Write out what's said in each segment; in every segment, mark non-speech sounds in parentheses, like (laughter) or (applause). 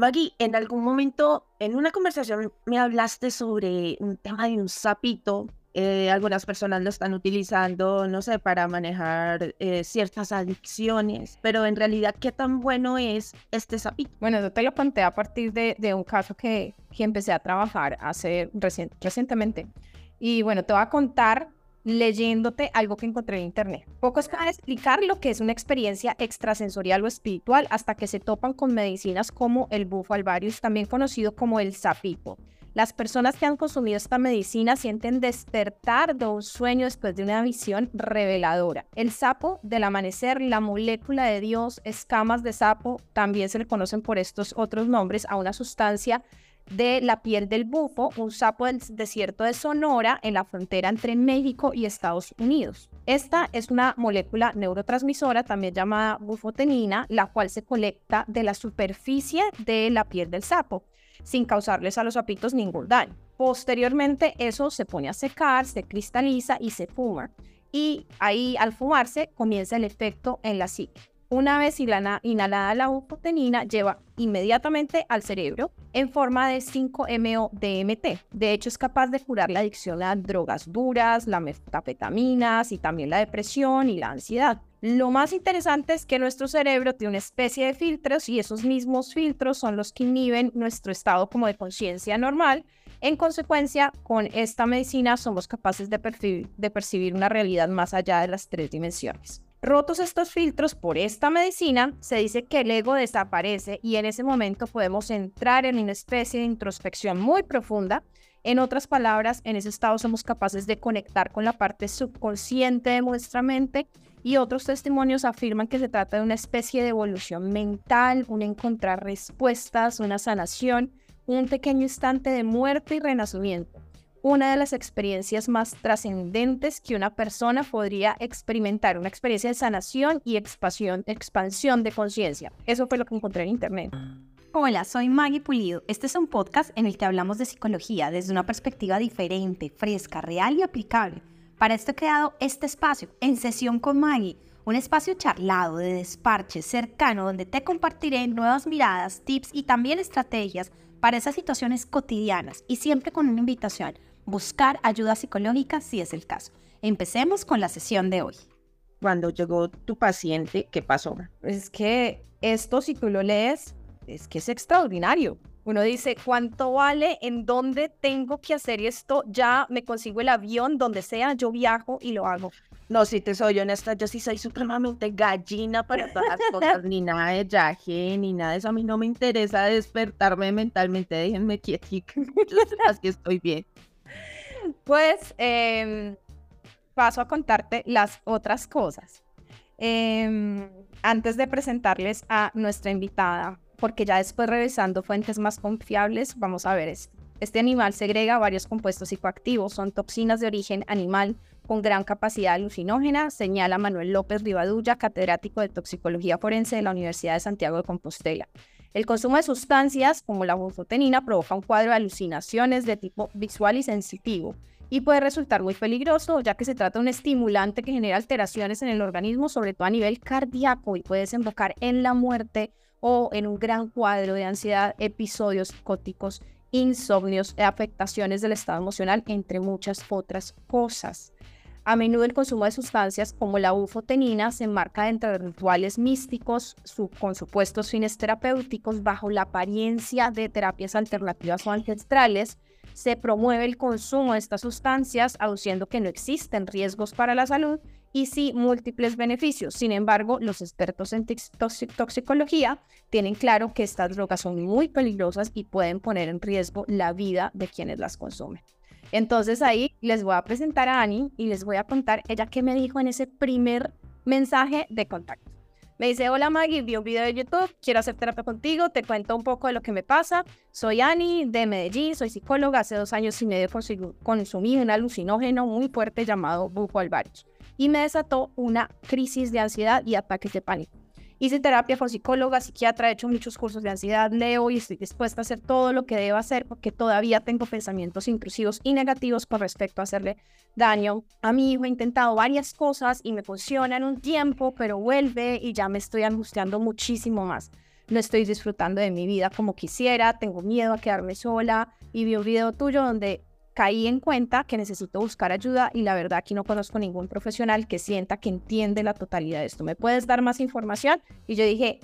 Maggie, en algún momento en una conversación me hablaste sobre un tema de un sapito. Eh, algunas personas lo están utilizando, no sé, para manejar eh, ciertas adicciones, pero en realidad, ¿qué tan bueno es este sapito? Bueno, yo te lo conté a partir de, de un caso que, que empecé a trabajar hace recientemente. Y bueno, te voy a contar leyéndote algo que encontré en internet. Pocos pueden explicar lo que es una experiencia extrasensorial o espiritual hasta que se topan con medicinas como el bufo alvarius, también conocido como el sapipo. Las personas que han consumido esta medicina sienten despertar de un sueño después de una visión reveladora. El sapo del amanecer, la molécula de Dios, escamas de sapo, también se le conocen por estos otros nombres a una sustancia de la piel del bufo, un sapo del desierto de Sonora en la frontera entre México y Estados Unidos. Esta es una molécula neurotransmisora también llamada bufotenina, la cual se colecta de la superficie de la piel del sapo, sin causarles a los sapitos ningún daño. Posteriormente eso se pone a secar, se cristaliza y se fuma. Y ahí al fumarse comienza el efecto en la psique. Una vez inhalada la bufotenina, lleva inmediatamente al cerebro en forma de 5-MeO-DMT. De hecho, es capaz de curar la adicción a drogas duras, las metafetaminas y también la depresión y la ansiedad. Lo más interesante es que nuestro cerebro tiene una especie de filtros y esos mismos filtros son los que inhiben nuestro estado como de conciencia normal. En consecuencia, con esta medicina somos capaces de percibir, de percibir una realidad más allá de las tres dimensiones. Rotos estos filtros por esta medicina, se dice que el ego desaparece y en ese momento podemos entrar en una especie de introspección muy profunda. En otras palabras, en ese estado somos capaces de conectar con la parte subconsciente de nuestra mente y otros testimonios afirman que se trata de una especie de evolución mental, un encontrar respuestas, una sanación, un pequeño instante de muerte y renacimiento una de las experiencias más trascendentes que una persona podría experimentar, una experiencia de sanación y expansión, de conciencia. Eso fue lo que encontré en internet. Hola, soy Maggie Pulido. Este es un podcast en el que hablamos de psicología desde una perspectiva diferente, fresca, real y aplicable. Para esto he creado este espacio, En Sesión con Maggie, un espacio charlado, de desparche, cercano, donde te compartiré nuevas miradas, tips y también estrategias para esas situaciones cotidianas y siempre con una invitación buscar ayuda psicológica si es el caso. Empecemos con la sesión de hoy. Cuando llegó tu paciente, ¿qué pasó? Es que esto, si tú lo lees, es que es extraordinario. Uno dice, ¿cuánto vale? ¿En dónde tengo que hacer esto? Ya me consigo el avión, donde sea, yo viajo y lo hago. No, si te soy honesta, yo sí soy supremamente gallina para todas las cosas, ni nada de yaje, ni nada de eso. A mí no me interesa despertarme mentalmente, déjenme quietica, (laughs) que estoy bien. Pues em, paso a contarte las otras cosas. Em, antes de presentarles a nuestra invitada, porque ya después revisando fuentes más confiables, vamos a ver esto. Este animal segrega varios compuestos psicoactivos, son toxinas de origen animal con gran capacidad alucinógena, señala Manuel López Rivadulla, catedrático de toxicología forense de la Universidad de Santiago de Compostela. El consumo de sustancias como la bufotenina provoca un cuadro de alucinaciones de tipo visual y sensitivo y puede resultar muy peligroso ya que se trata de un estimulante que genera alteraciones en el organismo, sobre todo a nivel cardíaco y puede desembocar en la muerte o en un gran cuadro de ansiedad, episodios psicóticos, insomnios, afectaciones del estado emocional, entre muchas otras cosas. A menudo el consumo de sustancias como la bufotenina se enmarca dentro de rituales místicos con supuestos fines terapéuticos bajo la apariencia de terapias alternativas o ancestrales. Se promueve el consumo de estas sustancias aduciendo que no existen riesgos para la salud y sí múltiples beneficios. Sin embargo, los expertos en toxicología tienen claro que estas drogas son muy peligrosas y pueden poner en riesgo la vida de quienes las consumen. Entonces ahí les voy a presentar a Ani y les voy a contar ella qué me dijo en ese primer mensaje de contacto. Me dice, hola Maggie, vi un video de YouTube, quiero hacer terapia contigo, te cuento un poco de lo que me pasa. Soy Ani de Medellín, soy psicóloga, hace dos años y medio consumí un alucinógeno muy fuerte llamado bufo alvarius y me desató una crisis de ansiedad y ataques de pánico. Hice terapia con psicóloga, psiquiatra, he hecho muchos cursos de ansiedad, leo y estoy dispuesta a hacer todo lo que debo hacer porque todavía tengo pensamientos intrusivos y negativos con respecto a hacerle daño a mi hijo. He intentado varias cosas y me funcionan un tiempo, pero vuelve y ya me estoy angustiando muchísimo más. no estoy disfrutando de mi vida como quisiera, tengo miedo a quedarme sola y vi un video tuyo donde caí en cuenta que necesito buscar ayuda y la verdad aquí no conozco ningún profesional que sienta que entiende la totalidad de esto. ¿Me puedes dar más información? Y yo dije,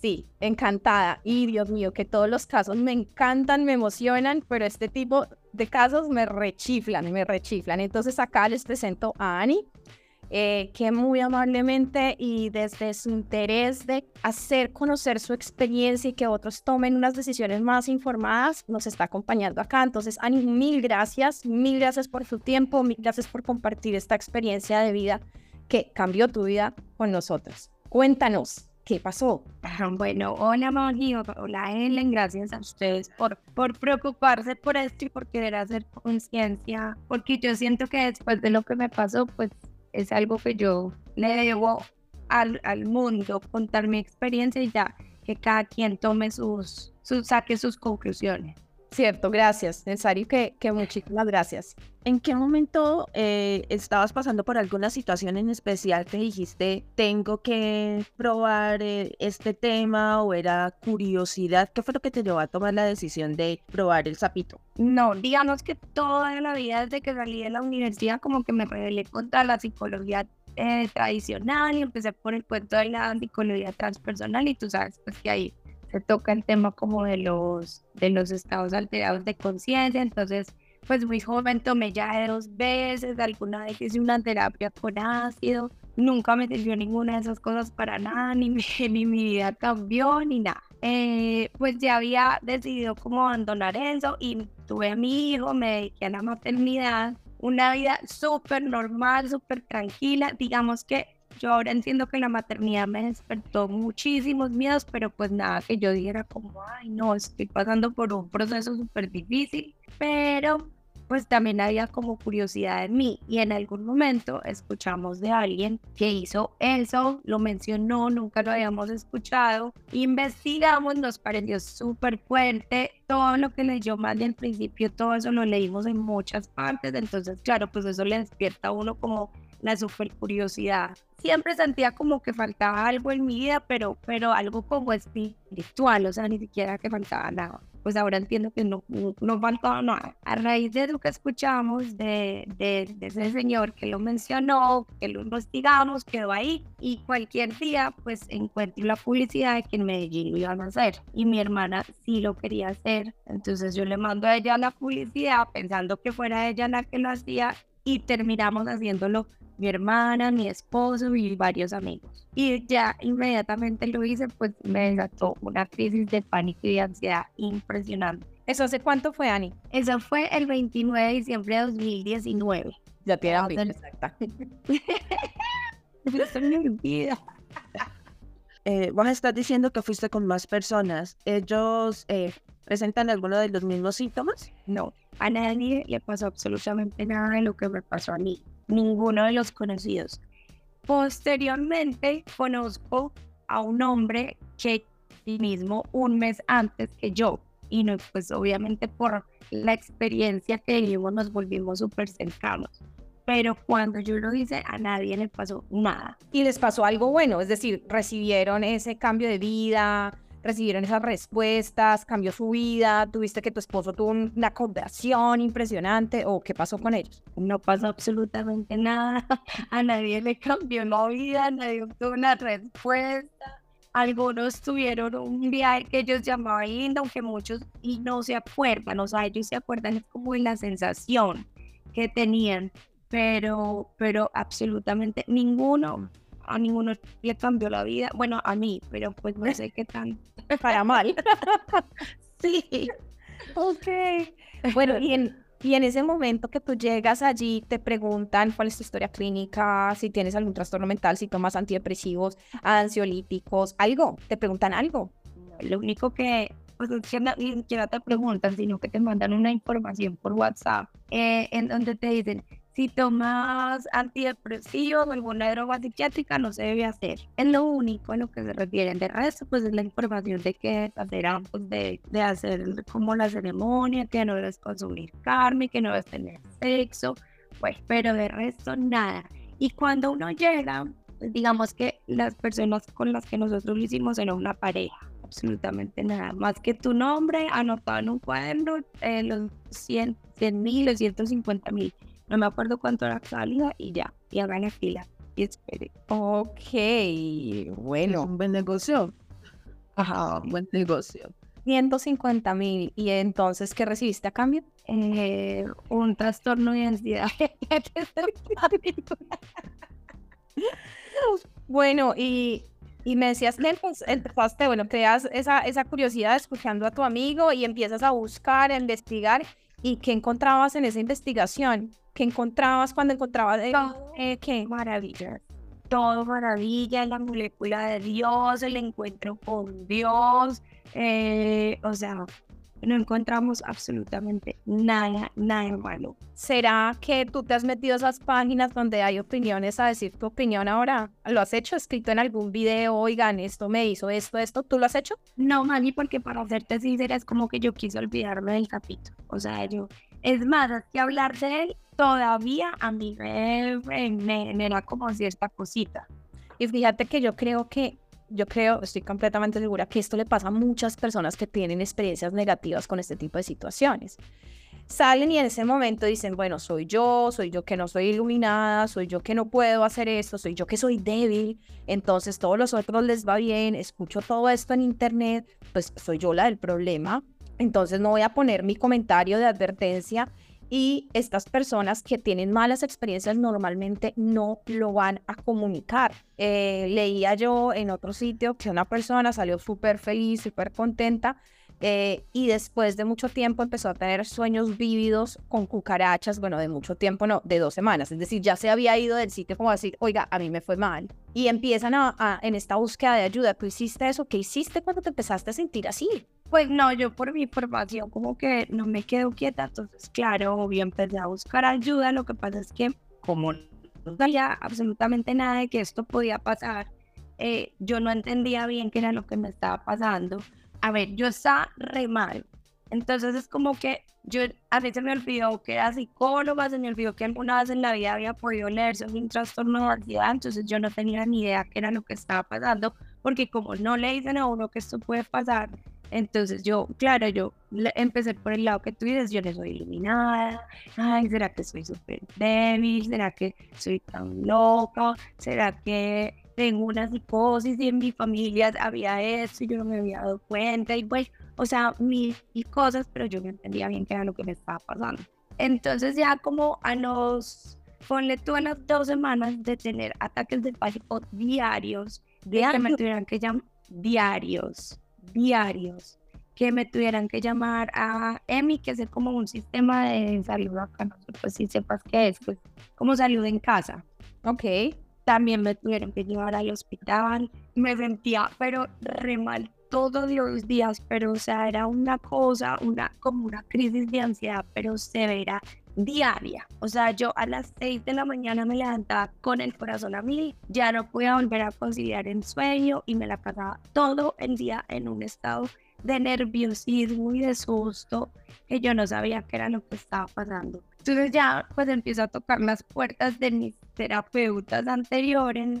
sí, encantada. Y Dios mío, que todos los casos me encantan, me emocionan, pero este tipo de casos me rechiflan, me rechiflan. Entonces acá les presento a Ani. Eh, que muy amablemente y desde su interés de hacer conocer su experiencia y que otros tomen unas decisiones más informadas, nos está acompañando acá. Entonces, Ani, mil gracias, mil gracias por tu tiempo, mil gracias por compartir esta experiencia de vida que cambió tu vida con nosotros. Cuéntanos, ¿qué pasó? Bueno, hola Maggie, hola Ellen, gracias a ustedes por, por preocuparse por esto y por querer hacer conciencia, porque yo siento que después de lo que me pasó, pues es algo que yo le debo al, al mundo, contar mi experiencia y ya que cada quien tome sus, sus saque sus conclusiones. Cierto, gracias. Necesario que, que muchísimas gracias. ¿En qué momento eh, estabas pasando por alguna situación en especial que dijiste, tengo que probar eh, este tema o era curiosidad? ¿Qué fue lo que te llevó a tomar la decisión de probar el sapito? No, digamos que toda la vida desde que salí de la universidad como que me rebelé contra la psicología eh, tradicional y empecé por el cuento de la psicología transpersonal y tú sabes pues que ahí se toca el tema como de los, de los estados alterados de conciencia, entonces pues muy joven tomé ya dos veces, alguna vez hice una terapia con ácido, nunca me sirvió ninguna de esas cosas para nada, (laughs) ni mi, ni mi vida cambió, ni nada. Eh, pues ya había decidido como abandonar eso y tuve a mi hijo, me dediqué a la maternidad, una vida súper normal, súper tranquila, digamos que yo ahora entiendo que la maternidad me despertó muchísimos miedos, pero pues nada, que yo dijera como, ay, no, estoy pasando por un proceso súper difícil, pero pues también había como curiosidad en mí y en algún momento escuchamos de alguien que hizo eso, lo mencionó, nunca lo habíamos escuchado, investigamos, nos pareció súper fuerte, todo lo que leyó más del principio, todo eso lo leímos en muchas partes, entonces claro, pues eso le despierta a uno como la super curiosidad. Siempre sentía como que faltaba algo en mi vida, pero, pero algo como espiritual, o sea, ni siquiera que faltaba nada. Pues ahora entiendo que no, no faltaba nada. A raíz de lo que escuchamos de, de, de ese señor que lo mencionó, que lo investigamos, quedó ahí y cualquier día pues encuentro la publicidad de que en Medellín lo iban a hacer y mi hermana sí lo quería hacer. Entonces yo le mando a ella la publicidad pensando que fuera ella la que lo hacía y terminamos haciéndolo mi hermana, mi esposo y varios amigos. Y ya inmediatamente lo hice, pues me desató una crisis de pánico y de ansiedad impresionante. ¿Eso hace cuánto fue, Ani? Eso fue el 29 de diciembre de 2019. Ya tiene abril, exacta. (laughs) Eso me olvida. Eh, vos estás diciendo que fuiste con más personas. ¿Ellos eh, presentan alguno de los mismos síntomas? No, a nadie le pasó absolutamente nada de lo que me pasó a mí ninguno de los conocidos. Posteriormente conozco a un hombre que mismo un mes antes que yo y no, pues obviamente por la experiencia que vivimos nos volvimos súper cercanos. Pero cuando yo lo hice, a nadie le pasó nada. Y les pasó algo bueno, es decir, recibieron ese cambio de vida, recibieron esas respuestas, cambió su vida, tuviste que tu esposo tuvo una conversión impresionante o qué pasó con ellos. No pasó absolutamente nada, (laughs) a nadie le cambió la vida, nadie tuvo una respuesta. Algunos tuvieron un viaje que ellos llamaban lindo, aunque muchos y no se acuerdan, o sea, ellos se acuerdan como de la sensación que tenían, pero, pero absolutamente ninguno a ninguno le cambió la vida. Bueno, a mí, pero pues no sé qué tan. (laughs) Para mal. (laughs) sí. Ok. Bueno, y en, y en ese momento que tú llegas allí, te preguntan cuál es tu historia clínica, si tienes algún trastorno mental, si tomas antidepresivos, ansiolíticos, algo. Te preguntan algo. Lo único que pues ni siquiera te preguntan, sino que te mandan una información por WhatsApp eh, en donde te dicen, si tomas antidepresivos o alguna droga psiquiátrica, no se debe hacer. Es lo único a lo que se refieren. De resto, pues es la información de que hacer pues, de, de hacer como la ceremonia, que no debes consumir carne, que no debes tener sexo, pues, pero de resto nada. Y cuando uno llega, digamos que las personas con las que nosotros lo hicimos eran una pareja absolutamente nada, más que tu nombre anotado en un cuaderno, eh, los 100 mil, los 150 mil, no me acuerdo cuánto era salida y ya, y hagan la fila y espere. Ok, Es bueno, un buen negocio. Ajá, buen negocio. 150 mil. ¿Y entonces qué recibiste a cambio? Eh, un trastorno de ansiedad. (laughs) Bueno, y, y me decías que empe- empezaste, bueno, creas esa, esa curiosidad escuchando a tu amigo y empiezas a buscar, a investigar. ¿Y qué encontrabas en esa investigación? ¿Qué encontrabas cuando encontrabas Todo eh, qué? maravilla. Todo maravilla, la molécula de Dios, el encuentro con Dios. eh, o sea, no encontramos absolutamente nada, nada malo. ¿Será que tú te has metido a esas páginas donde hay opiniones a decir tu opinión ahora? ¿Lo has hecho? ¿Escrito en algún video? Oigan, esto me hizo esto, esto. ¿Tú lo has hecho? No, Mani, porque para serte sincera es como que yo quise olvidarme del capítulo. O sea, yo, es más, es que hablar de él todavía a mí me, me, me genera como cierta cosita. Y fíjate que yo creo que, yo creo, estoy completamente segura que esto le pasa a muchas personas que tienen experiencias negativas con este tipo de situaciones. Salen y en ese momento dicen, bueno, soy yo, soy yo que no soy iluminada, soy yo que no puedo hacer esto, soy yo que soy débil, entonces todos los otros les va bien, escucho todo esto en internet, pues soy yo la del problema, entonces no voy a poner mi comentario de advertencia y estas personas que tienen malas experiencias normalmente no lo van a comunicar. Eh, leía yo en otro sitio que una persona salió súper feliz, súper contenta eh, y después de mucho tiempo empezó a tener sueños vívidos con cucarachas, bueno, de mucho tiempo, no, de dos semanas, es decir, ya se había ido del sitio como a decir, oiga, a mí me fue mal. Y empiezan a, en esta búsqueda de ayuda, ¿tú hiciste eso? ¿Qué hiciste cuando te empezaste a sentir así? Pues no, yo por mi formación como que no me quedo quieta, entonces claro, obvio empecé a buscar ayuda, lo que pasa es que como no sabía absolutamente nada de que esto podía pasar, eh, yo no entendía bien qué era lo que me estaba pasando. A ver, yo estaba re mal, entonces es como que yo, a mí se me olvidó que era psicóloga, se me olvidó que alguna vez en la vida había podido leer sobre un trastorno de ansiedad, entonces yo no tenía ni idea qué era lo que estaba pasando, porque como no le dicen a uno que esto puede pasar, entonces yo, claro, yo empecé por el lado que tú dices, yo no soy iluminada, ay, ¿será que soy súper débil? ¿Será que soy tan loca? ¿Será que tengo una psicosis y en mi familia había esto y yo no me había dado cuenta? Y pues, o sea, mil cosas, pero yo no entendía bien qué era lo que me estaba pasando. Entonces ya como a los, ponle tú a las dos semanas de tener ataques de pánico diarios, de que me tuvieran que llamar diarios, diarios, que me tuvieran que llamar a EMI, que es como un sistema de salud acá, no sé pues si sepas qué es, pues como salud en casa. Ok. También me tuvieron que llevar al hospital, me sentía pero re mal todos los días, pero o sea, era una cosa, una como una crisis de ansiedad, pero severa, diaria. O sea, yo a las 6 de la mañana me levantaba con el corazón a mil, ya no podía volver a conciliar el sueño y me la pasaba todo el día en un estado de nerviosismo y de susto que yo no sabía qué era lo que estaba pasando. Entonces ya pues empiezo a tocar las puertas de mis terapeutas anteriores,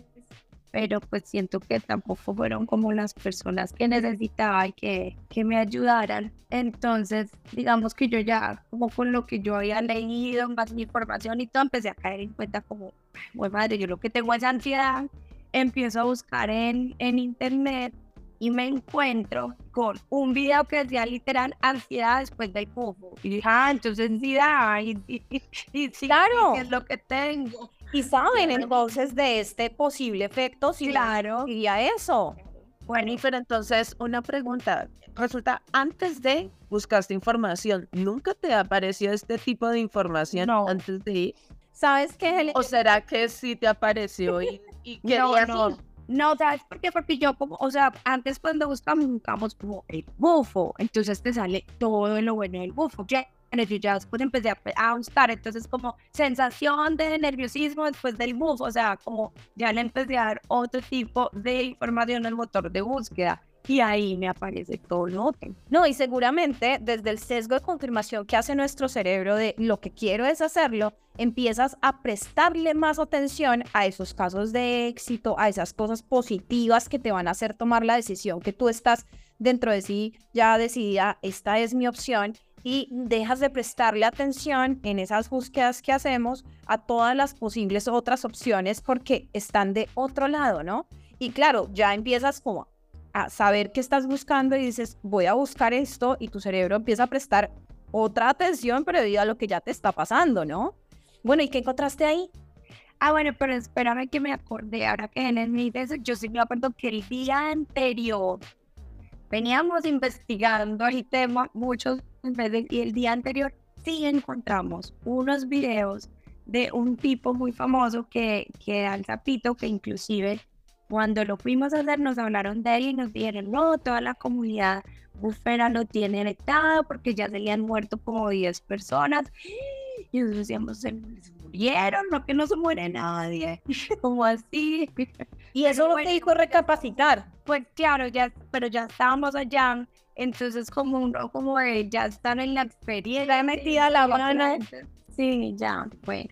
pero pues siento que tampoco fueron como las personas que necesitaba y que, que me ayudaran. Entonces, digamos que yo ya, como con lo que yo había leído, más mi información y todo, empecé a caer en cuenta como, bueno, madre, yo lo que tengo es ansiedad. Empiezo a buscar en, en internet y me encuentro con un video que decía literal ansiedad después del bufo. Y dije, ah, entonces sí da, y, y, y- y sí, Claro. es lo que tengo. Y saben entonces de este posible efecto si Claro. diría eso. Bueno, pero entonces una pregunta. Resulta, antes de buscaste información, ¿nunca te apareció este tipo de información No. antes de ir? ¿Sabes qué? ¿O será que sí te apareció y, y (laughs) No, querías no. ir? No, ¿sabes por qué? Porque yo como, o sea, antes cuando buscamos, buscamos como el bufo, entonces te sale todo lo bueno del bufo. Ya, yo ya después empecé a, a buscar, entonces como sensación de nerviosismo después del bufo, o sea, como ya le empecé a dar otro tipo de información al motor de búsqueda y ahí me aparece todo lo otro. No, y seguramente desde el sesgo de confirmación que hace nuestro cerebro de lo que quiero es hacerlo, empiezas a prestarle más atención a esos casos de éxito, a esas cosas positivas que te van a hacer tomar la decisión que tú estás dentro de sí ya decidida, esta es mi opción y dejas de prestarle atención en esas búsquedas que hacemos a todas las posibles otras opciones porque están de otro lado, ¿no? Y claro, ya empiezas como a saber qué estás buscando y dices, voy a buscar esto y tu cerebro empieza a prestar otra atención pero debido a lo que ya te está pasando, ¿no? Bueno, ¿y qué encontraste ahí? Ah, bueno, pero espérame que me acordé, ahora que en me dice yo sí me acuerdo que el día anterior veníamos investigando el tema muchos veces y el día anterior sí encontramos unos videos de un tipo muy famoso que, que da el zapito, que inclusive cuando lo fuimos a hacer nos hablaron de él y nos dijeron, no, toda la comunidad bufera lo tiene heredado porque ya se le han muerto como 10 personas. Y nosotros decíamos, se murieron, no que no se muere nadie. (laughs) Como así. Y eso lo que dijo recapacitar. Pues claro, ya, pero ya estábamos allá. Entonces, como uno, como ya están en la experiencia. metida la mano. Sí, ya, bueno.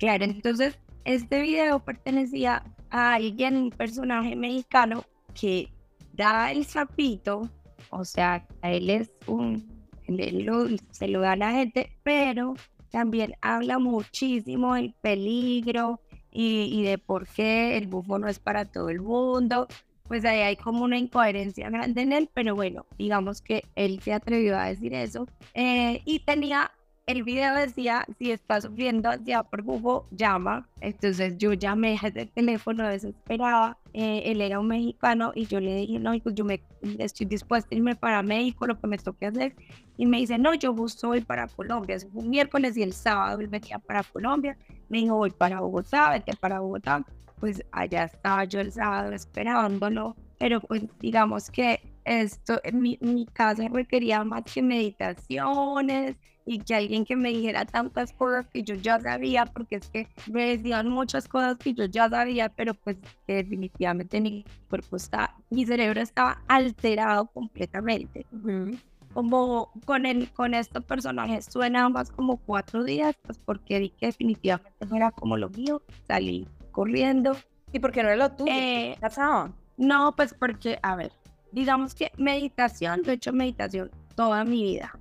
Claro, entonces, este video pertenecía a alguien, un personaje mexicano que da el sapito, o sea, él es un, él se lo da a la gente, pero también habla muchísimo del peligro y, de por qué el bufo no es para todo el mundo. Pues ahí hay como una incoherencia grande en él, pero bueno, digamos que él se atrevió a decir eso. Eh, y tenía el video decía, si estás sufriendo ansiedad por bufo, llama. Entonces yo llamé a ese teléfono desesperada. Eh, él era un mexicano y yo le dije, no, pues yo me, estoy dispuesta a irme para México, lo que me toque hacer. Y me dice, no, yo voy para Colombia. Es un miércoles y el sábado él venía para Colombia. Me dijo, voy para Bogotá, vete para Bogotá. Pues allá estaba yo el sábado esperándolo. Pero pues digamos que esto, mi, mi caso requería más que meditaciones y que alguien que me dijera tantas cosas que yo ya sabía, porque es que me decían muchas cosas que yo ya sabía, pero pues que definitivamente mi cuerpo está, mi cerebro estaba alterado completamente. Como con, el, con este personaje suena más como cuatro días, pues porque vi que definitivamente no era como lo mío, salí corriendo. ¿Y por qué no lo tuyo? Eh, no, pues porque, a ver, digamos que meditación, yo he hecho meditación toda mi vida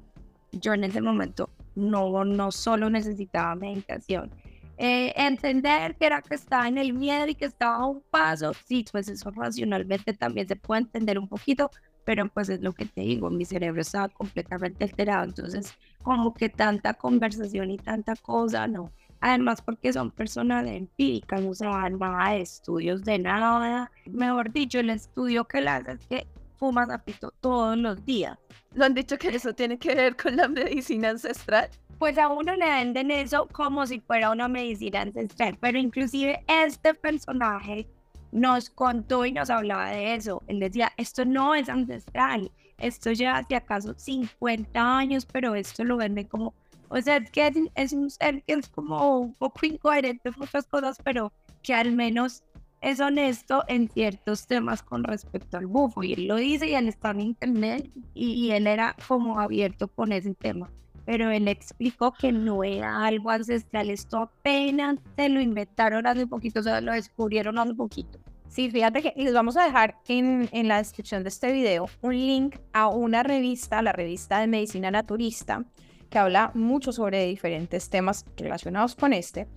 yo en ese momento no, no solo necesitaba meditación. Eh, entender que era que estaba en el miedo y que estaba a un paso, sí, pues eso racionalmente también se puede entender un poquito, pero pues es lo que te digo, mi cerebro estaba completamente alterado, entonces como que tanta conversación y tanta cosa, no. Además porque son personas empíricas, no se van nada de estudios de nada. Mejor dicho, el estudio que le hace es que fumas apito todos los días. ¿Lo han dicho que eso tiene que ver con la medicina ancestral? Pues a uno le venden eso como si fuera una medicina ancestral, pero inclusive este personaje nos contó y nos hablaba de eso. Él decía, esto no es ancestral, esto ya hace acaso 50 años, pero esto lo vende como, o sea, que es un ser que es como un poco incoherente en muchas cosas, pero que al menos es honesto en ciertos temas con respecto al bufo. Y él lo dice y él está en internet y, él era como abierto con ese tema. Pero él explicó que no era algo ancestral, esto apenas se lo inventaron hace poquito, o sea, lo descubrieron hace poquito. Sí, fíjate que les vamos a dejar en, en la descripción de este video un link a una revista, la revista de Medicina Naturista, que habla mucho sobre diferentes temas relacionados con este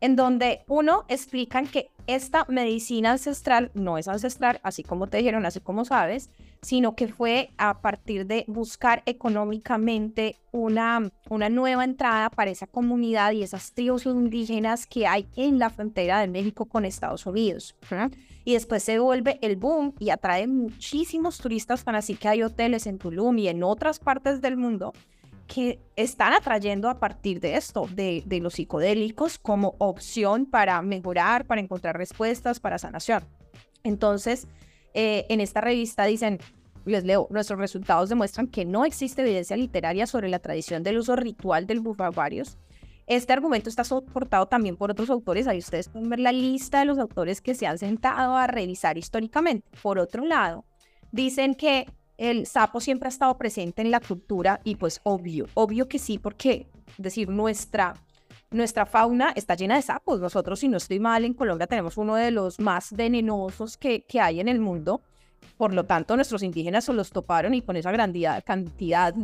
en donde uno explican que esta medicina ancestral no es ancestral, así como te dijeron, así como sabes, sino que fue a partir de buscar económicamente una, una nueva entrada para esa comunidad y esas tribus indígenas que hay en la frontera de México con Estados Unidos. Y después se vuelve el boom y atrae muchísimos turistas, para así que hay hoteles en Tulum y en otras partes del mundo que están atrayendo a partir de esto, de, los psicodélicos como opción para mejorar, para encontrar respuestas, para sanación. Entonces, eh, en esta revista dicen, les leo, nuestros resultados demuestran que no existe evidencia literaria sobre la tradición del uso ritual del bufavarios. Este argumento está soportado también por otros autores. Ahí ustedes pueden ver la lista de los autores que se han sentado a revisar históricamente. Por otro lado, dicen que el sapo siempre ha estado presente en la cultura y pues obvio, obvio que sí, porque decir, nuestra, nuestra fauna está llena de sapos. Nosotros, si no estoy mal, en Colombia tenemos uno de los más venenosos que, que hay en el mundo. Por lo tanto, nuestros indígenas se los toparon y con esa grandía, cantidad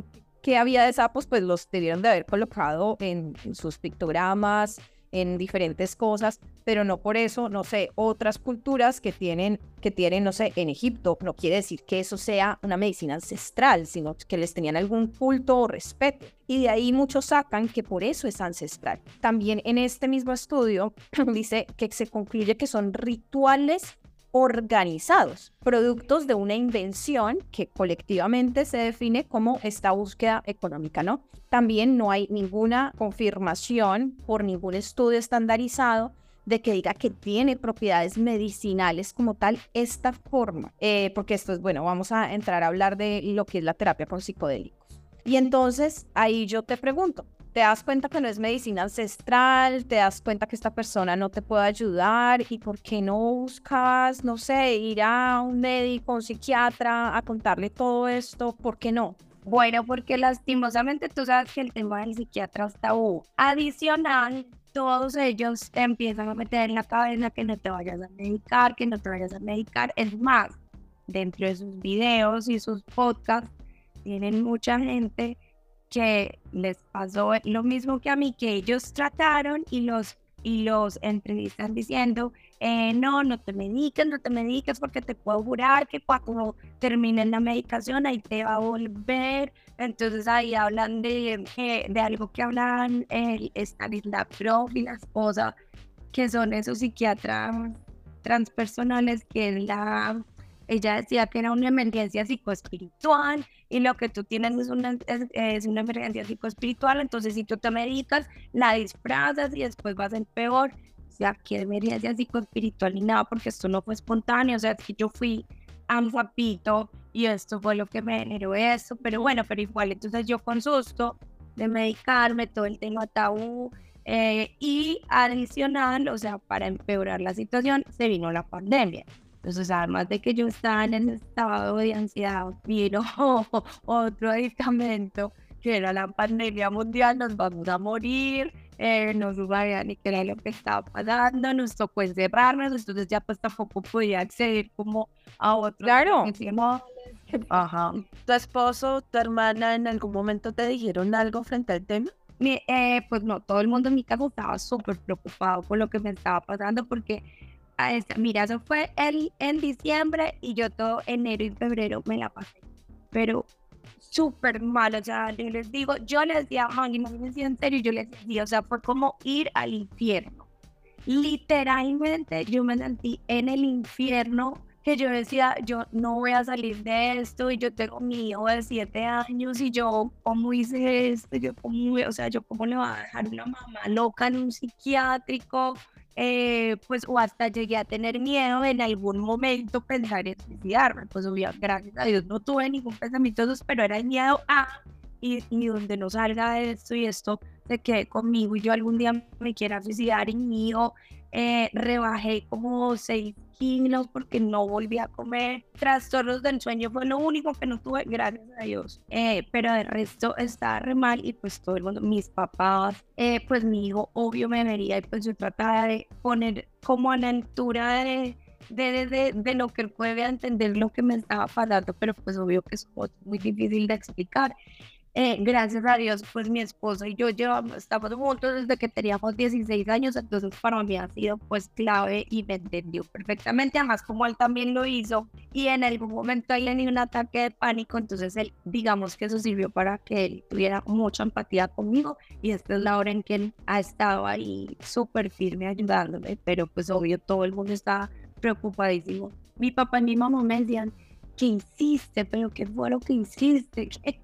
que había de sapos, pues los debieron de haber colocado en sus pictogramas, en diferentes cosas, pero no por eso, no sé, otras culturas que tienen, que tienen, no sé, en Egipto, no quiere decir que eso sea una medicina ancestral, sino que les tenían algún culto o respeto. Y de ahí muchos sacan que por eso es ancestral. También en este mismo estudio (clears throat) dice que se concluye que son rituales organizados, productos de una invención que colectivamente se define como esta búsqueda económica, ¿no? También no hay ninguna confirmación por ningún estudio estandarizado de que diga que tiene propiedades medicinales como tal esta forma, eh, porque esto es, bueno, vamos a entrar a hablar de lo que es la terapia con psicodélicos. Y entonces ahí yo te pregunto, te das cuenta que no es medicina ancestral, te das cuenta que esta persona no te puede ayudar y por qué no buscas, no sé, ir a un médico, un psiquiatra a contarle todo esto, ¿por qué no? Bueno, porque lastimosamente tú sabes que el tema del psiquiatra es tabú. Adicional, todos ellos te empiezan a meter en la cabeza que no te vayas a medicar, que no te vayas a medicar. Es más, dentro de sus videos y sus podcasts, tienen mucha gente que les pasó lo mismo que a mí, que ellos trataron y los, y los entrevistan diciendo, eh, no, no te mediques, no te mediques porque te puedo jurar que cuando terminen la medicación ahí te va a volver. Entonces ahí hablan de, eh, de algo que hablan el Stanislav Grof y la esposa, que son esos psiquiatras transpersonales que la ella decía que era una emergencia psicoespiritual y lo que tú tienes es una, es, una emergencia psicoespiritual, entonces si tú te medicas, la disfrazas y después va a ser peor. O sea, qué emergencia psicoespiritual ni nada, porque esto no fue espontáneo, o sea, es que yo fui a un zapito y esto fue lo que me generó eso, pero bueno, pero igual, entonces yo con susto de medicarme, todo el tema tabú, eh, y adicional, o sea, para empeorar la situación, se vino la pandemia. Entonces, además de que yo estaba en estado de ansiedad, vino (laughs) otro medicamento que era la pandemia mundial, nos vamos a morir, eh, no sabía ni qué era lo que estaba pasando, nos tocó encerrarnos, entonces ya pues tampoco podía acceder como a otro. Claro. Ajá. ¿Tu esposo, tu hermana en algún momento te dijeron algo frente al tema? Eh, pues no, todo el mundo en mi casa estaba súper preocupado por lo que me estaba pasando porque mira, eso fue el, en diciembre y yo todo enero y febrero me la pasé, pero súper mal, o sea, les digo, yo les decía, Juan, no me en serio, yo les decía, o sea, fue como ir al infierno. Literalmente yo me sentí en el infierno que yo decía, yo no voy a salir de esto y yo tengo mi hijo de siete años y yo, ¿cómo hice esto? Yo, ¿cómo, o sea, yo, ¿cómo le voy a dejar una mamá loca en un psiquiátrico? Eh, pues o hasta llegué a tener miedo en algún momento pensar en suicidarme, pues obviamente gracias a Dios no tuve ningún pensamiento de eso, pero era el miedo a y, y donde no salga esto y esto se quede conmigo y yo algún día me quiera suicidar y mío eh, rebajé como 6 kilos porque no volví a comer. Trastornos del sueño fue lo único que no tuve, gracias a Dios. Eh, pero de resto estaba re mal y pues todo el mundo, mis papás, eh, pues mi hijo obvio me vería y pues yo trataba de poner como a la altura de, de, de, de, lo que él puede entender lo que me estaba pasando, pero pues obvio que es muy difícil de explicar. Eh, gracias a Dios, pues mi esposo y yo llevamos, estamos juntos desde que teníamos 16 años, entonces para mí ha sido pues clave y me entendió perfectamente, además como él también lo hizo y en algún momento él tenía un ataque de pánico, entonces él, digamos que eso sirvió para que él tuviera mucha empatía conmigo y esta es la hora en que él ha estado ahí súper firme ayudándome, pero pues obvio todo el mundo está preocupadísimo. Mi papá y mi mamá me decían, ¿qué hiciste? ¿Pero qué fue lo que hiciste? ¿Qué,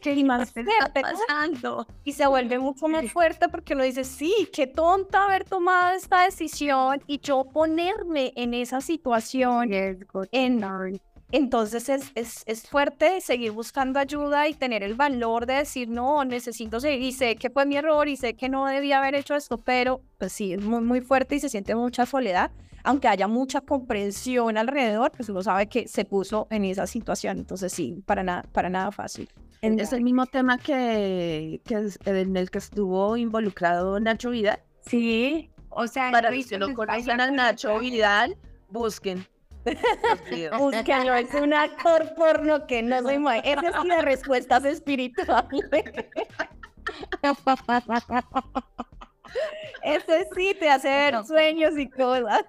qué más te está pasando? Y se vuelve mucho más fuerte porque uno dice, sí, qué tonta haber tomado esta decisión y yo ponerme en esa situación. En, entonces es, es, es, fuerte seguir buscando ayuda y tener el valor de decir, no, necesito seguir y sé que fue mi error y sé que no debía haber hecho esto, pero pues sí, es muy, muy fuerte y se siente mucha soledad aunque haya mucha comprensión alrededor, pues uno sabe que se puso en esa situación. Entonces sí, para nada, para nada fácil. Es el mismo tema que, que en el que estuvo involucrado Nacho Vidal. Sí, o sea, para que no conocen a Nacho Vidal, busquen (laughs) Búsquenlo, es un actor porno que no soy muy... Esa es una respuesta espiritual. (laughs) Ese sí te hace ver sueños y cosas.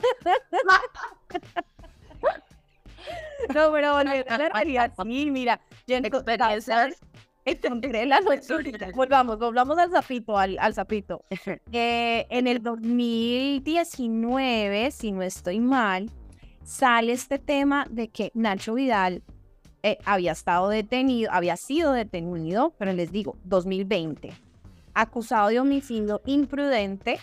No, pero a la realidad, sí, mira, yo encontré la. Volvamos, volvamos al zapito, al, al zapito. Eh, en el 2019, si no estoy mal, sale este tema de que Nacho Vidal eh, había estado detenido, había sido detenido, pero les digo, 2020, acusado de homicidio imprudente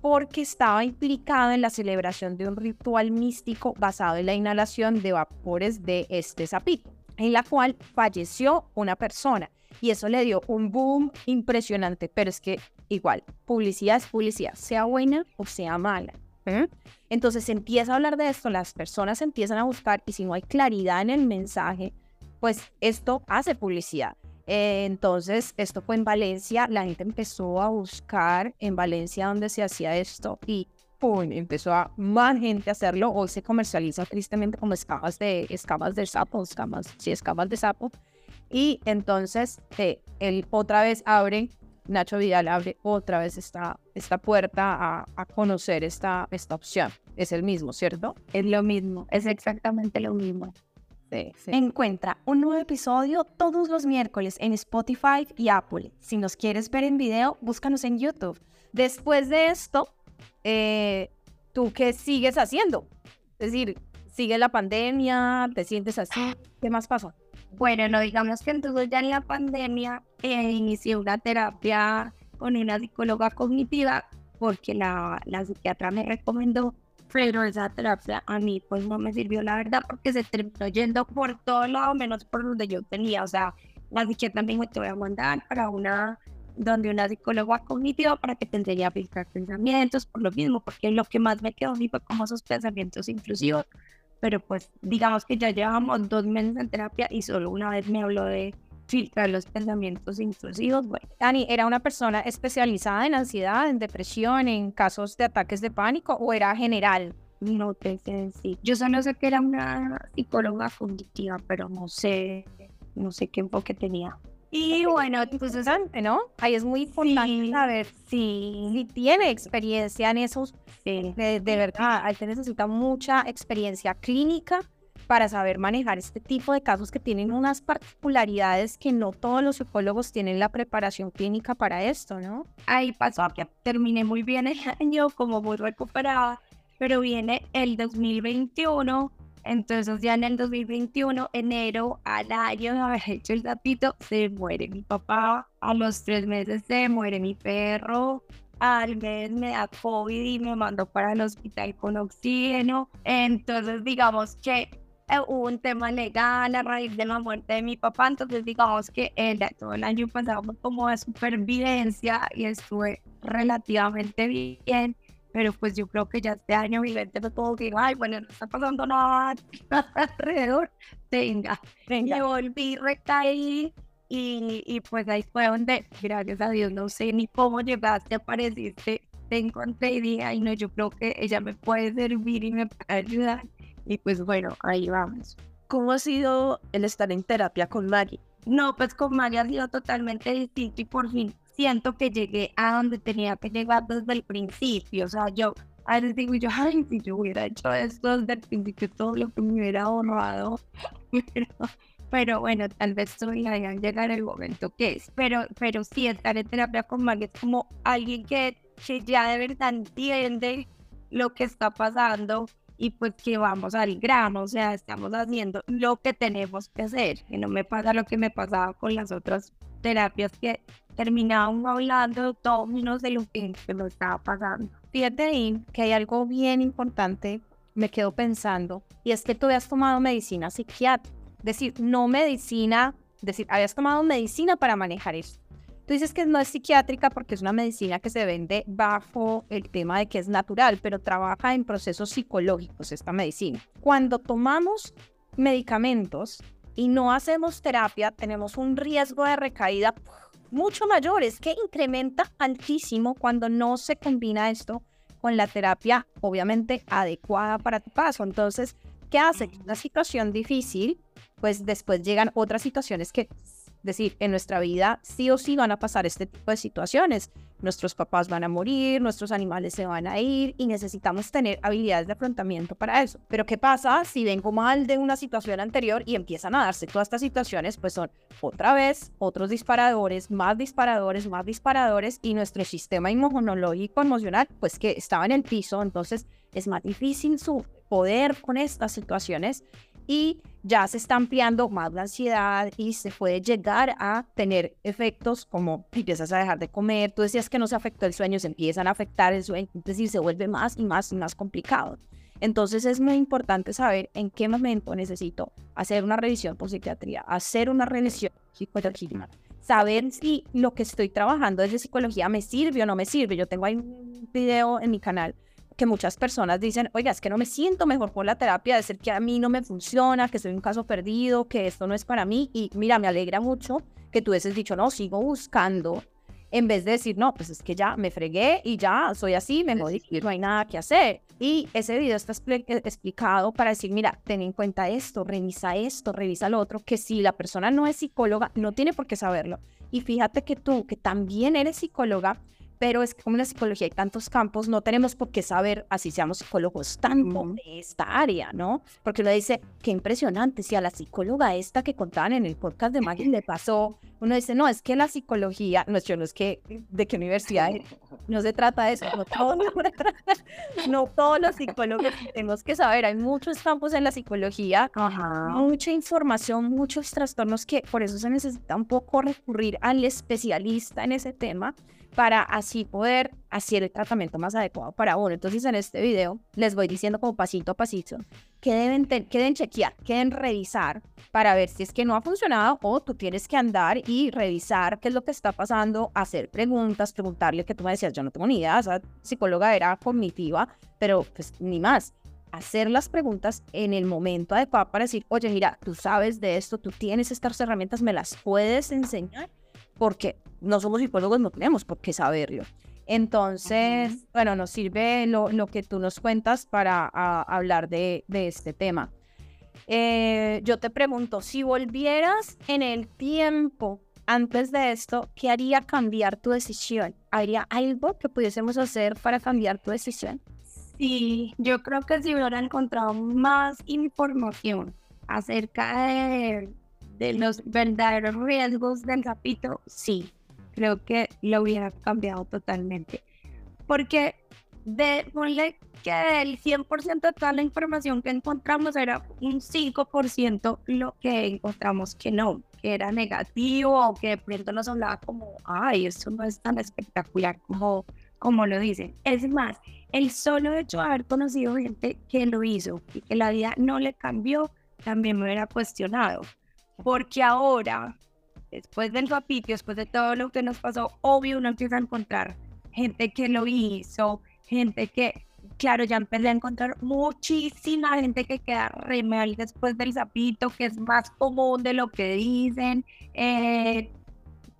porque estaba implicado en la celebración de un ritual místico basado en la inhalación de vapores de este sapito, en la cual falleció una persona. Y eso le dio un boom impresionante, pero es que igual, publicidad es publicidad, sea buena o sea mala. ¿eh? Entonces se empieza a hablar de esto, las personas empiezan a buscar y si no hay claridad en el mensaje, pues esto hace publicidad. Eh, entonces, esto fue en Valencia, la gente empezó a buscar en Valencia donde se hacía esto y ¡pum! empezó a más gente a hacerlo. Hoy se comercializa tristemente como escamas de, escamas de sapo, escamas, sí, escamas de sapo. Y entonces, eh, él otra vez abre, Nacho Vidal abre otra vez esta, esta puerta a, a conocer esta, esta opción. Es el mismo, ¿cierto? Es lo mismo, es exactamente lo mismo. Sí, sí. Encuentra un nuevo episodio todos los miércoles en Spotify y Apple. Si nos quieres ver en video, búscanos en YouTube. Después de esto, eh, ¿tú qué sigues haciendo? Es decir, sigue la pandemia, te sientes así, ¿qué más pasó? Bueno, no digamos que entonces ya en la pandemia eh, inicié una terapia con una psicóloga cognitiva porque la, la psiquiatra me recomendó, pero esa terapia a mí pues no me sirvió la verdad porque se terminó yendo por todo lado menos por donde yo tenía, o sea, la psiquiatra me dijo te voy a mandar para una donde una psicóloga cognitiva para que te a aplicar pensamientos por lo mismo, porque lo que más me quedó a mí fue como esos pensamientos intrusivos pero pues digamos que ya llevamos dos meses en terapia y solo una vez me habló de filtrar los pensamientos intrusivos. Bueno, Dani, ¿era una persona especializada en ansiedad, en depresión, en casos de ataques de pánico o era general? no te sé decir. Yo solo sé que era una psicóloga cognitiva, pero no sé, no sé qué enfoque tenía. Y bueno, pues Interesante, ¿no? Ahí es muy importante Sí. saber sí, si tiene experiencia en esos, sí. de, de verdad, ahí se necesita mucha experiencia clínica para saber manejar este tipo de casos que tienen unas particularidades que no todos los psicólogos tienen la preparación clínica para esto, ¿no? ahí pasó que terminé muy bien el (laughs) año, como muy recuperada, pero viene el 2021, entonces ya en el 2021, enero al año de (laughs) haber hecho el tapito, se muere mi papá, a los tres meses se muere mi perro, al mes me da COVID y me mandó para el hospital con oxígeno, entonces digamos que eh, hubo un tema legal a raíz de la muerte de mi papá, entonces digamos que el, todo el año pasado fue como de supervivencia y estuve relativamente bien, pero pues yo creo que ya este año mi mente fue como que, ay, bueno, no está pasando nada (laughs) alrededor, venga, Venga. me volví, recaí y, y pues ahí fue donde, gracias a Dios, no sé ni cómo llegaste, apareciste, te encontré y dije, ay no, yo creo que ella me puede servir y me puede ayudar. Y pues bueno, ahí vamos. ¿Cómo ha sido el estar en terapia con Maggie? No, pues con María ha sido totalmente distinto y por fin siento que llegué a donde tenía que llegar desde el principio. O sea, yo a veces digo yo, ay, si yo hubiera hecho esto desde el principio, todo lo que me hubiera ahorrado. (laughs) Pero, pero bueno, tal vez todavía llegar el momento que es. Pero, pero sí, estar en terapia con María es como alguien que, que ya de verdad entiende lo que está pasando y pues que vamos al grano, o sea, estamos haciendo lo que tenemos que hacer, que no me pasa lo que me pasaba con las otras terapias que terminaban hablando todo menos de lo que me estaba pasando. Fíjate ahí que hay algo bien importante, me quedo pensando, y es que tú habías tomado medicina psiquiátrica, decir, no medicina, decir, habías tomado medicina para manejar esto. Tú dices que no es psiquiátrica porque es una medicina que se vende bajo el tema de que es natural, pero trabaja en procesos psicológicos esta medicina. Cuando tomamos medicamentos y no hacemos terapia, tenemos un riesgo de recaída mucho mayor, es que incrementa altísimo cuando no se combina esto con la terapia obviamente adecuada para tu caso. Entonces, ¿Qué hace? Una situación difícil, pues después llegan otras situaciones que decir, en nuestra vida sí o sí van a pasar este tipo de situaciones. Nuestros papás van a morir, nuestros animales se van a ir y necesitamos tener habilidades de afrontamiento para eso. Pero ¿qué pasa si vengo mal de una situación anterior y empiezan a darse todas estas situaciones? Pues son otra vez otros disparadores, más disparadores, más disparadores y nuestro sistema inmunológico emocional, pues que estaba en el piso, entonces es más difícil su poder con estas situaciones y ya se está ampliando más la ansiedad y se puede llegar a tener efectos como empiezas a dejar de comer, tú decías que no se afectó el sueño, se empiezan a afectar el sueño, es decir, se vuelve más y más y más complicado. Entonces es muy importante saber en qué momento necesito hacer una revisión por psiquiatría, hacer una revisión psicológica, saber si lo que estoy trabajando desde psicología me sirve o no me sirve. Yo tengo ahí un video en mi canal que muchas personas dicen, oiga, es que no me siento mejor por la terapia, de ser que a mí no me funciona, que soy un caso perdido, que esto no es para mí. Y mira, me alegra mucho que tú hubieses dicho, no, sigo buscando, en vez de decir, no, pues es que ya me fregué y ya soy así, me jodí, no hay nada que hacer. Y ese video está eh, explicado para decir, mira, ten en cuenta esto, revisa esto, revisa lo otro, que si la persona no es psicóloga, no tiene por qué saberlo. Y fíjate que tú, que también eres psicóloga, pero es que como en la psicología hay tantos campos, no tenemos por qué saber, así seamos psicólogos, tanto de esta área, ¿no? Porque uno dice, qué impresionante, si a la psicóloga esta que contaban en el podcast de Maggie le pasó, uno dice, no, es que la psicología, no, yo no es que, ¿de qué universidad? No se trata de eso, no, todo, (laughs) no todos los psicólogos tenemos que saber, hay muchos campos en la psicología, mucha información, muchos trastornos que por eso se necesita un poco recurrir al especialista en ese tema para así poder hacer el tratamiento más adecuado para uno. Entonces en este video les voy diciendo como pasito a pasito que deben, que deben chequear, que deben revisar para ver si es que no ha funcionado o tú tienes que andar y revisar qué es lo que está pasando, hacer preguntas, preguntarle que tú me decías, yo no tengo ni idea, esa psicóloga era cognitiva, pero pues ni más hacer las preguntas en el momento adecuado para decir, oye, mira, tú sabes de esto, tú tienes estas herramientas, me las puedes enseñar porque no somos psicólogos, no tenemos por qué saberlo. Entonces, bueno, nos sirve lo, lo, que tú nos cuentas para hablar de, de, este tema. Eh, yo te pregunto, si volvieras en el tiempo antes de esto, ¿qué haría cambiar tu decisión? ¿Haría algo que pudiésemos hacer para cambiar tu decisión? Sí, yo creo que si hubiera encontrado más información acerca de de los verdaderos riesgos del capítulo, sí, creo que lo hubiera cambiado totalmente. Porque de, ponle que del 100% de toda la información que encontramos era un 5% lo que encontramos que no, que era negativo o que de pronto nos hablaba como, ay, esto no es tan espectacular como, como lo dicen. Es más, el solo hecho de haber conocido gente que lo hizo y que la vida no le cambió, también me hubiera cuestionado porque ahora, después del papito, después de todo lo que nos pasó, obvio uno empieza a encontrar gente que lo hizo, gente que, claro, ya empecé a encontrar muchísima gente que queda re mal después del zapito, que es más común de lo que dicen. Eh,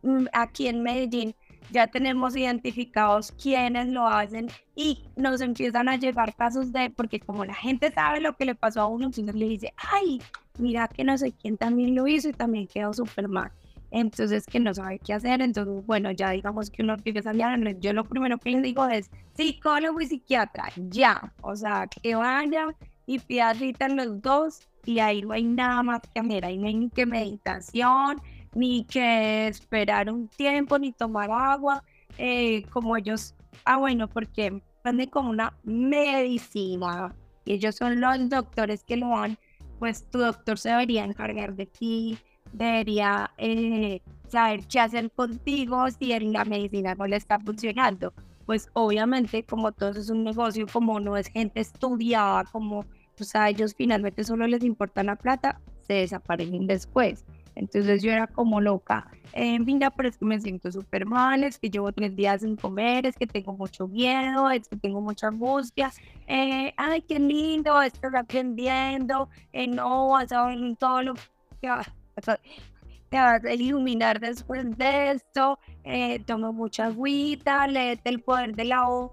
mm, aquí en Medellín ya tenemos identificados quiénes lo hacen y nos empiezan a llegar casos de, porque como la gente sabe lo que le pasó a uno, entonces le dice, ay, mira que no sé quién también lo hizo y también quedó súper mal. Entonces que no sabe qué hacer, entonces bueno, ya digamos que uno empieza a hablar, yo lo primero que les digo es psicólogo y psiquiatra, ya, o sea, que vayan y pidan los dos y ahí no hay nada más que hacer, ahí no hay ni que meditación, ni que esperar un tiempo, ni tomar agua, eh, como ellos, ah bueno, porque venden como una medicina y ellos son los doctores que lo dan pues tu doctor se debería encargar de ti, debería eh, saber qué hacer contigo si en la medicina no le está funcionando. Pues obviamente como todo es un negocio, como no es gente estudiada, como pues a ellos finalmente solo les importa la plata, se desaparecen después. Entonces yo era como loca. Eh, mira, pero es que me siento súper mal, es que llevo tres días sin comer, es que tengo mucho miedo, es que tengo mucha angustia. Eh, ay, qué lindo, estás aprendiendo. Eh, no, vas a ver todo lo que te vas a iluminar después de esto. Eh, toma mucha agüita, léete el poder de la hora.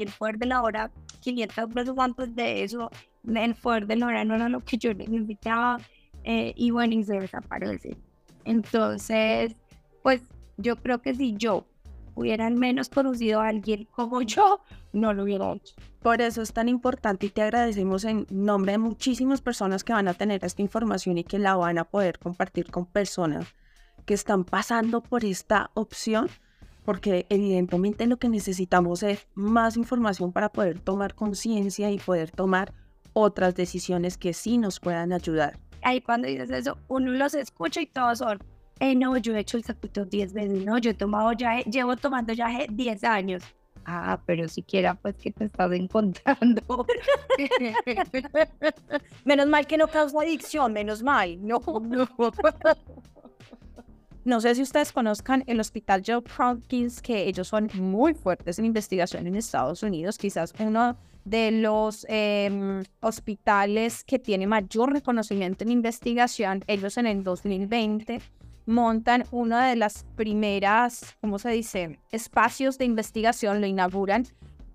El poder de la hora, 500 pesos antes de eso el poder de Nora no era lo que yo necesitaba eh, y bueno, y se desaparece. Entonces, pues yo creo que si yo hubiera al menos conocido a alguien como yo, no lo hubiera hecho. Por eso es tan importante y te agradecemos en nombre de muchísimas personas que van a tener esta información y que la van a poder compartir con personas que están pasando por esta opción, porque evidentemente lo que necesitamos es más información para poder tomar conciencia y poder tomar otras decisiones que sí nos puedan ayudar. Ahí cuando dices eso, uno los escucha y todos son, eh, no, yo he hecho el sapito 10 veces, no, yo he tomado ya, llevo tomando ya 10 años. Ah, pero siquiera pues que te estás encontrando. (laughs) menos mal que no causa adicción, menos mal. No, no. (laughs) No sé si ustedes conozcan el Hospital Joe Hopkins, que ellos son muy fuertes en investigación en Estados Unidos, quizás uno de los em, hospitales que tiene mayor reconocimiento en investigación. Ellos en el 2020 montan una de las primeras, ¿cómo se dice?, espacios de investigación, lo inauguran,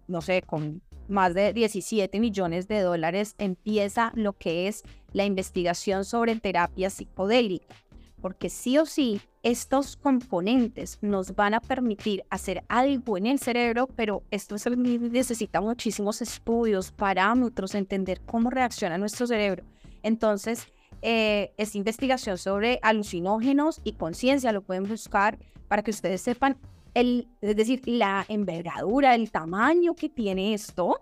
no sé, con más de 17 millones de dólares, empieza lo que es la investigación sobre terapia psicodélica porque sí o sí estos componentes nos van a permitir hacer algo en el cerebro, pero esto es, necesita muchísimos estudios, parámetros, entender cómo reacciona nuestro cerebro. Entonces, eh, esta investigación sobre alucinógenos y conciencia lo pueden buscar para que ustedes sepan, el, es decir, la envergadura, el tamaño que tiene esto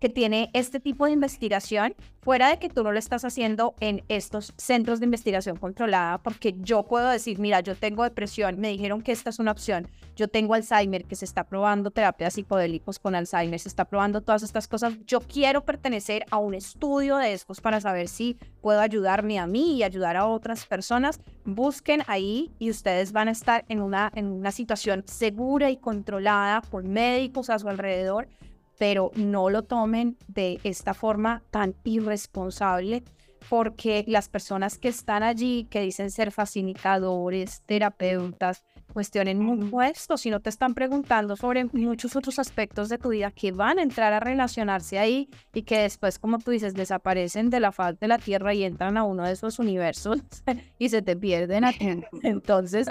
que tiene este tipo de investigación, fuera de que tú no lo estás haciendo en estos centros de investigación controlada, porque yo puedo decir, mira, yo tengo depresión, me dijeron que esta es una opción, yo tengo Alzheimer, que se está probando terapias psicodélicos con Alzheimer, se está probando todas estas cosas, yo quiero pertenecer a un estudio de estos para saber si puedo ayudarme a mí y ayudar a otras personas, busquen ahí y ustedes van a estar en una, en una situación segura y controlada por médicos a su alrededor pero no lo tomen de esta forma tan irresponsable porque las personas que están allí, que dicen ser facilitadores, terapeutas, cuestionen mucho esto, si no te están preguntando sobre muchos otros aspectos de tu vida que van a entrar a relacionarse ahí y que después, como tú dices, desaparecen de la faz de la Tierra y entran a uno de esos universos (laughs) y se te pierden a ti. (laughs) Entonces,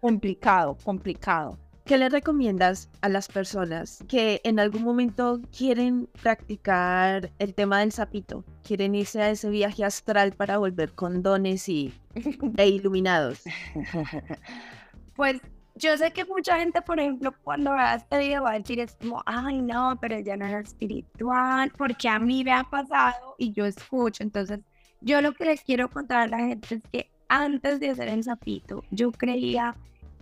complicado, complicado. ¿Qué le recomiendas a las personas que en algún momento quieren practicar el tema del sapito? Quieren irse a ese viaje astral para volver con dones y, (laughs) e iluminados. Pues yo sé que mucha gente, por ejemplo, cuando vea este video va a decir es como, ay no, pero ya no es espiritual, porque a mí me ha pasado y yo escucho. Entonces, yo lo que les quiero contar a la gente es que antes de hacer el sapito, yo creía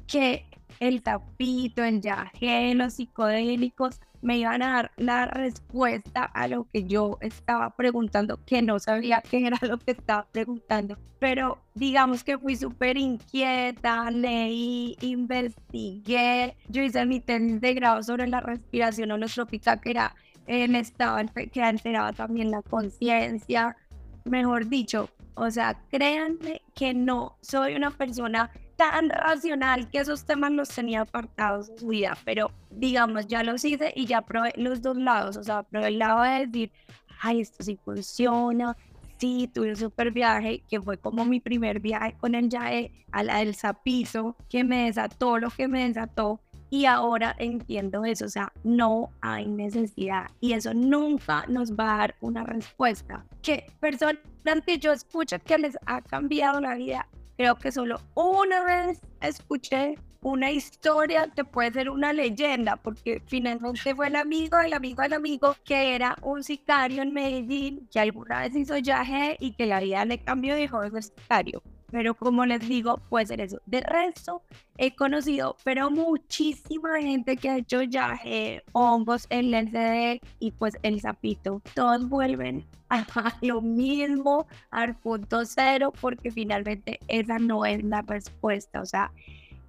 que el tapito, el yagé, los psicodélicos, me iban a dar la respuesta a lo que yo estaba preguntando, que no sabía qué era lo que estaba preguntando. Pero digamos que fui súper inquieta, leí, investigué. Yo hice mi tesis de grado sobre la respiración holotrópica, que era el estado que alteraba también la conciencia. Mejor dicho, o sea, créanme que no soy una persona tan racional que esos temas los tenía apartados en su vida, pero digamos, ya los hice y ya probé los dos lados, o sea, probé el lado de decir, ay, esto sí funciona, sí, tuve un super viaje, que fue como mi primer viaje con el yae a la del Zapizo, que me desató lo que me desató, y ahora entiendo eso, o sea, no hay necesidad y eso nunca nos va a dar una respuesta. Que personas que yo escucho que les ha cambiado la vida, creo que solo una vez escuché una historia que puede ser una leyenda, porque finalmente fue el amigo del amigo del amigo que era un sicario en Medellín, que alguna vez hizo yaje y que la vida le cambió y dejó de sicario pero como les digo, puede ser eso. De resto, he conocido, pero muchísima gente que ha hecho yaje, hongos, el LCD y pues el sapito. Todos vuelven a (laughs) lo mismo, al punto cero, porque finalmente esa no es la respuesta. O sea,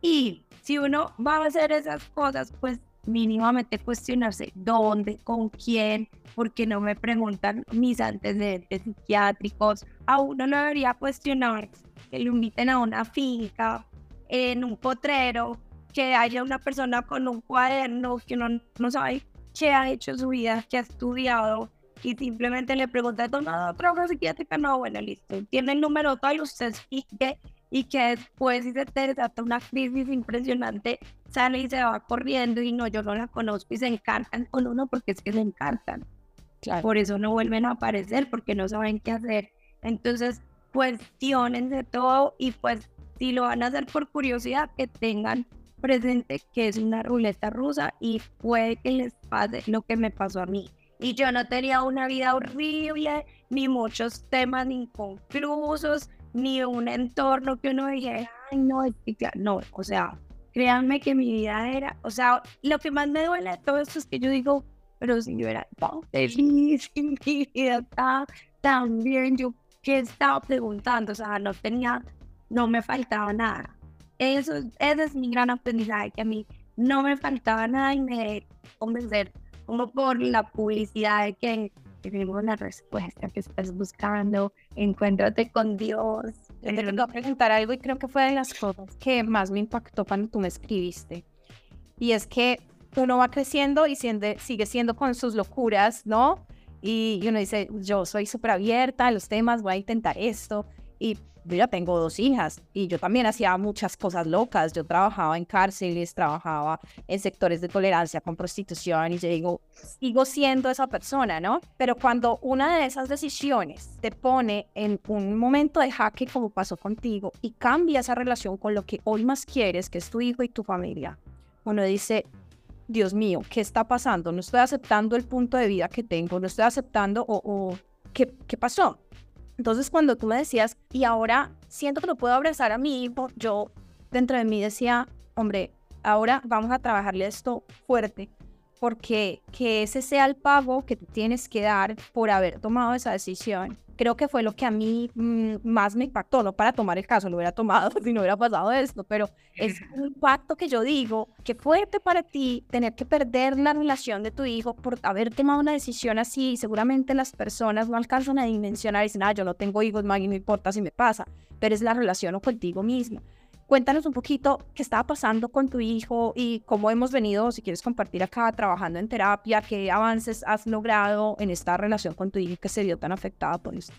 y si uno va a hacer esas cosas, pues mínimamente cuestionarse dónde, con quién, porque no me preguntan mis antecedentes psiquiátricos. A uno lo debería cuestionar que lo inviten a una finca, en un potrero, que haya una persona con un cuaderno que uno no sabe qué ha hecho en su vida, qué ha estudiado, y simplemente le pregunta, ¿tomado droga psiquiátrica? No, bueno, listo. Tiene el número tal, usted sigue y que después si se te desata una crisis impresionante, sale y se va corriendo y no, yo no la conozco y se encartan con uno porque es que se encartan. Por eso no vuelven a aparecer porque no saben qué hacer. Entonces, cuestionense todo y pues si lo van a hacer por curiosidad, que tengan presente que es una ruleta rusa y puede que les pase lo que me pasó a mí. Y yo no tenía una vida horrible, ni muchos temas inconclusos, ni un entorno que uno dijera, ay, no, no, o sea, créanme que mi vida era, o sea, lo que más me duele de todo esto es que yo digo, pero si yo era tan feliz y (laughs) mi vida estaba tan bien, yo qué estaba preguntando, o sea, no tenía, no me faltaba nada. Eso, ese es mi gran aprendizaje, que a mí no me faltaba nada y me convencer como por la publicidad de que tenemos la respuesta que estás buscando, encuéntrate con Dios. Te tengo que preguntar algo y creo que fue de las cosas que más me impactó cuando tú me escribiste. Y es que uno va creciendo y sigue siendo con sus locuras, ¿no? Y, uno dice, yo soy súper abierta a los temas, voy a intentar esto. Y yo ya tengo dos hijas y yo también hacía muchas cosas locas. Yo trabajaba en cárceles, trabajaba en sectores de tolerancia con prostitución y yo digo, sigo siendo esa persona, ¿no? Pero cuando una de esas decisiones te pone en un momento de jaque como pasó contigo y cambia esa relación con lo que hoy más quieres, que es tu hijo y tu familia, uno dice, Dios mío, ¿qué está pasando? No estoy aceptando el punto de vida que tengo, no estoy aceptando o, ¿qué, ¿qué pasó? Entonces cuando tú me decías, y ahora siento que no puedo abrazar a mi hijo, yo dentro de mí decía, hombre, ahora vamos a trabajarle esto fuerte, porque que ese sea el pago que tú tienes que dar por haber tomado esa decisión creo que fue lo que a mí mm, más me impactó, no para tomar el caso, lo hubiera tomado (laughs) si no hubiera pasado esto, pero es (laughs) un impacto que yo digo, que fuerte para ti tener que perder la relación de tu hijo por haber tomado una decisión así, seguramente las personas no alcanzan a dimensionar y dicen, ah, yo no tengo hijos, Maggie, no importa si me pasa, pero es la relación contigo misma. Cuéntanos un poquito qué estaba pasando con tu hijo y cómo hemos venido, si quieres compartir acá, trabajando en terapia, qué avances has logrado en esta relación con tu hijo que se vio tan afectada por esto.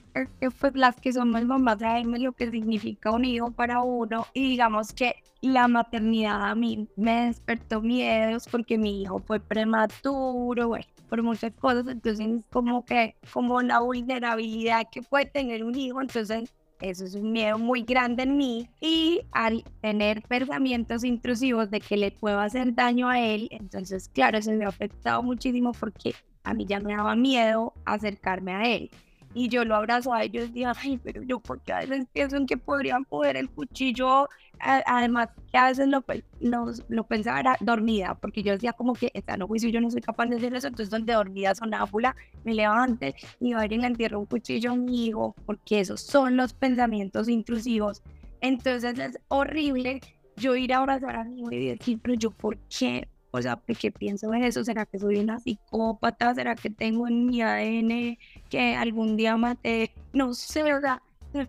Pues las que somos mamás sabemos lo que significa un hijo para uno y digamos que la maternidad a mí me despertó miedos porque mi hijo fue prematuro, bueno, por muchas cosas, entonces como que como la vulnerabilidad que puede tener un hijo, entonces eso es un miedo muy grande en mí y al tener pensamientos intrusivos de que le puedo hacer daño a él, entonces claro, eso me ha afectado muchísimo porque a mí ya me daba miedo acercarme a él y yo lo abrazo a ellos y digo, ay, pero yo porque a veces pienso en que podrían poder el cuchillo, además que a veces lo, lo, lo, pensaba era dormida, porque yo decía como que está no juicio, yo no soy capaz de hacer eso, entonces donde dormida sonámbula, me levante y va a ir y le entierro un cuchillo a mi hijo, porque esos son los pensamientos intrusivos. Entonces es horrible yo ir a abrazar a mi hijo y decir, pero yo por qué o sea, ¿por qué pienso en eso? ¿Será que soy una psicópata? ¿Será que tengo en mi ADN que algún día maté? (laughs) No sé, ¿verdad?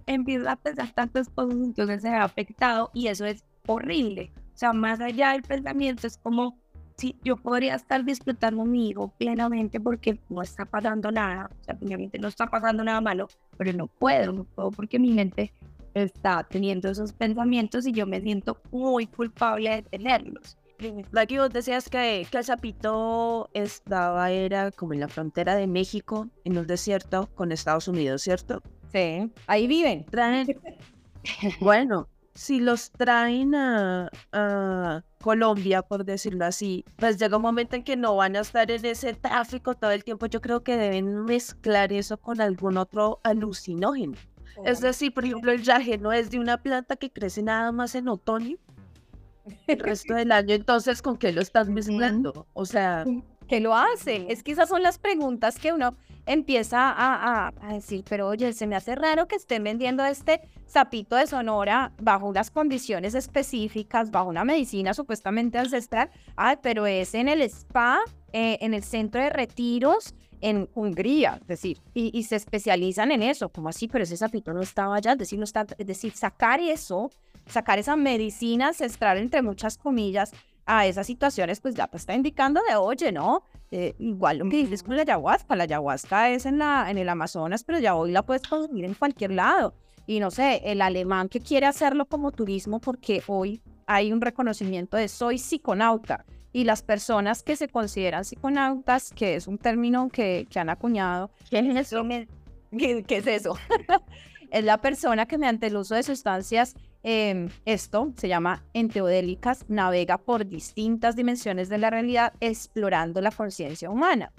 Empiezo a pensar tantas cosas, entonces se ha afectado y eso es horrible. O sea, más allá del pensamiento, es como si yo podría estar disfrutando a mi hijo plenamente porque no está pasando nada. O sea, obviamente no está pasando nada malo, pero no puedo, no puedo porque mi mente está teniendo esos pensamientos y yo me siento muy culpable de tenerlos. Aquí vos decías que, que el sapito estaba, era como en la frontera de México, en un desierto con Estados Unidos, ¿cierto? Sí, ahí viven. Traen, (laughs) bueno, si los traen a, Colombia, por decirlo así, pues llega un momento en que no van a estar en ese tráfico todo el tiempo. Yo creo que deben mezclar eso con algún otro alucinógeno. Es decir, por ejemplo, el yaje no es de una planta que crece nada más en otoño el resto del año, entonces, ¿con qué lo estás mezclando? O sea... ¿Qué lo hace? Es que esas son las preguntas que uno empieza a, a, decir, pero oye, se me hace raro que estén vendiendo este sapito de Sonora bajo unas condiciones específicas, bajo una medicina supuestamente ancestral. Ay, pero es en el spa, eh, en el centro de retiros en Hungría, es decir, y, y, se especializan en eso, como así, pero ese sapito no estaba allá, es decir, no está, es decir, sacar eso sacar esa medicina ancestral, entre muchas comillas, a esas situaciones, pues ya te está indicando de, oye, ¿no? Eh, igual lo que dices con la ayahuasca, la ayahuasca es en, la, en el Amazonas, pero ya hoy la puedes consumir en cualquier lado. Y no sé, el alemán que quiere hacerlo como turismo porque hoy hay un reconocimiento de soy psiconauta. Y las personas que se consideran psiconautas, que es un término que, que han acuñado, ¿Qué es eso? (laughs) ¿Qué, qué es eso? (laughs) es la persona que mediante el uso de sustancias, eh, esto se llama enteodélicas, navega por distintas dimensiones de la realidad explorando la conciencia humana.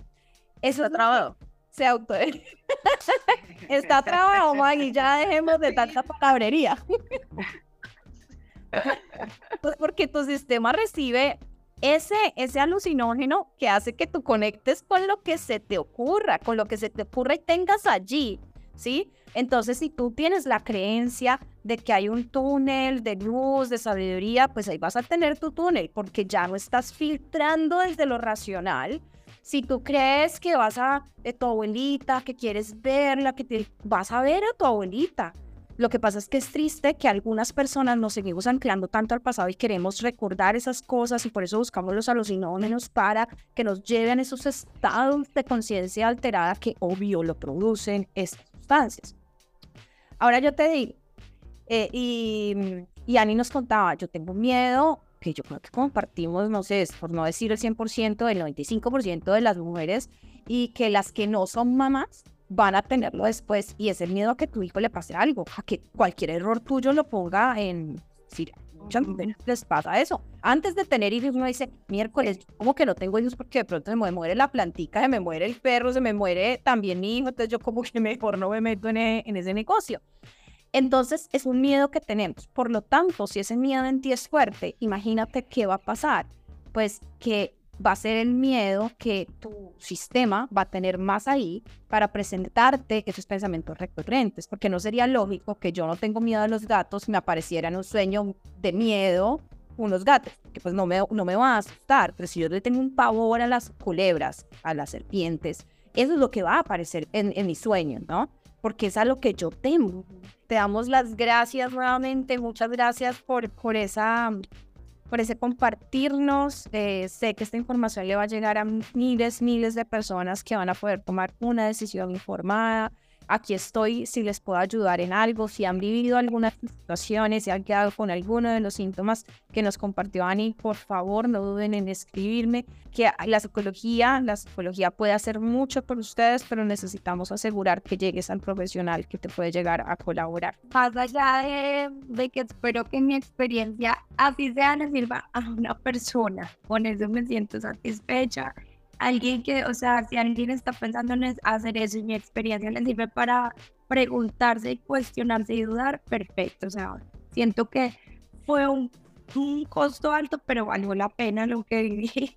Eso Está trabado. se auto... (laughs) Está trabado, (laughs) Maggie, ya dejemos de tanta palabrería. (laughs) pues porque tu sistema recibe ese, ese alucinógeno que hace que tú conectes con lo que se te ocurra, con lo que se te ocurra y tengas allí, ¿sí? Entonces, si tú tienes la creencia de que hay un túnel de luz, de sabiduría, pues ahí vas a tener tu túnel, porque ya no estás filtrando desde lo racional. Si tú crees que vas a de tu abuelita, que quieres verla, que vas a ver a tu abuelita. Lo que pasa es que es triste que algunas personas nos seguimos anclando tanto al pasado y queremos recordar esas cosas y por eso buscamos los alucinógenos para que nos lleven a esos estados de conciencia alterada que obvio lo producen estas sustancias. Ahora yo te digo, eh, y, y Ani nos contaba, yo tengo miedo, que yo creo que compartimos, no sé, por no decir el 100%, el 95% de las mujeres, y que las que no son mamás van a tenerlo después, y es el miedo a que tu hijo le pase algo, a que cualquier error tuyo lo ponga en... Sí, muchas mujeres les pasa eso. Antes de tener hijos, uno dice, miércoles, como que no tengo hijos porque de pronto se me muere la plantica, se me muere el perro, se me muere también mi hijo, entonces yo como que (laughs) mejor no me meto en, e- en ese negocio. Entonces es un miedo que tenemos. Por lo tanto, si ese miedo en ti es fuerte, imagínate qué va a pasar. Pues que va a ser el miedo que tu sistema va a tener más ahí para presentarte esos pensamientos recurrentes, porque no sería lógico que yo no tengo miedo a los gatos, me apareciera en un sueño de miedo unos gatos, que pues no me, no me van a asustar, pero si yo le tengo un pavor a las culebras, a las serpientes, eso es lo que va a aparecer en, en mi sueño, ¿no? Porque es a lo que yo temo. Te damos las gracias nuevamente, muchas gracias por, por esa por ese compartirnos. Eh, sé que esta información le va a llegar a miles, miles de personas que van a poder tomar una decisión informada. Aquí estoy si les puedo ayudar en algo, si han vivido algunas situaciones, si han quedado con alguno de los síntomas que nos compartió Ani, por favor no duden en escribirme, que la psicología, la psicología puede hacer mucho por ustedes, pero necesitamos asegurar que llegues al profesional que te puede llegar a colaborar. Más allá de, de que espero que mi experiencia así sea le sirva a una persona, con eso me siento satisfecha. Alguien que, o sea, si alguien está pensando en hacer eso y mi experiencia le sirve para preguntarse y cuestionarse y dudar, perfecto. O sea, siento que fue un, un costo alto, pero valió la pena lo que (laughs) viví.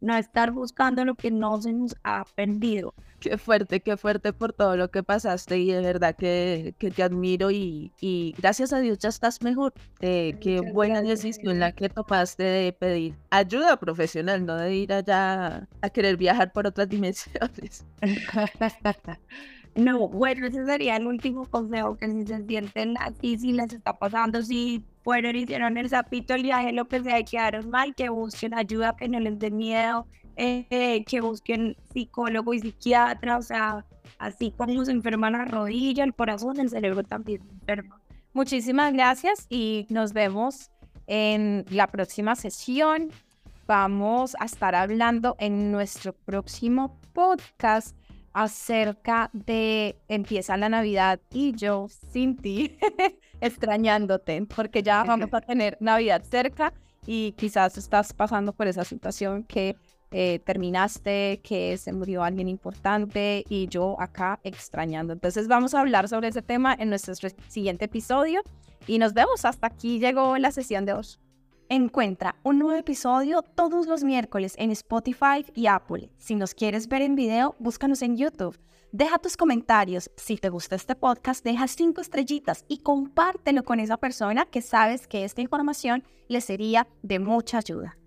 No estar buscando lo que no se nos ha perdido. Qué fuerte, qué fuerte por todo lo que pasaste y de verdad que, que te admiro y, y gracias a Dios ya estás mejor. Eh, qué buena decisión la que tomaste de pedir ayuda profesional, no de ir allá a querer viajar por otras (laughs) dimensiones. (laughs) No, bueno, ese sería el último consejo, que si se sienten así, si les está pasando, si fueron, hicieron el zapito, el viaje, lo que sea, y quedaron mal, que busquen ayuda, que no les dé miedo, eh, que busquen psicólogo y psiquiatra, o sea, así como se enferma la rodilla, el corazón, el cerebro también se enferma. Muchísimas gracias y nos vemos en la próxima sesión. Vamos a estar hablando en nuestro próximo podcast acerca de empieza la Navidad y yo sin ti (laughs) extrañándote porque ya vamos a tener Navidad cerca y quizás estás pasando por esa situación que eh, terminaste, que se murió alguien importante y yo acá extrañando. Entonces vamos a hablar sobre ese tema en nuestro siguiente episodio y nos vemos. Hasta aquí llegó la sesión de hoy. Encuentra un nuevo episodio todos los miércoles en Spotify y Apple. Si nos quieres ver en video, búscanos en YouTube. Deja tus comentarios. Si te gusta este podcast, deja cinco estrellitas y compártelo con esa persona que sabes que esta información le sería de mucha ayuda.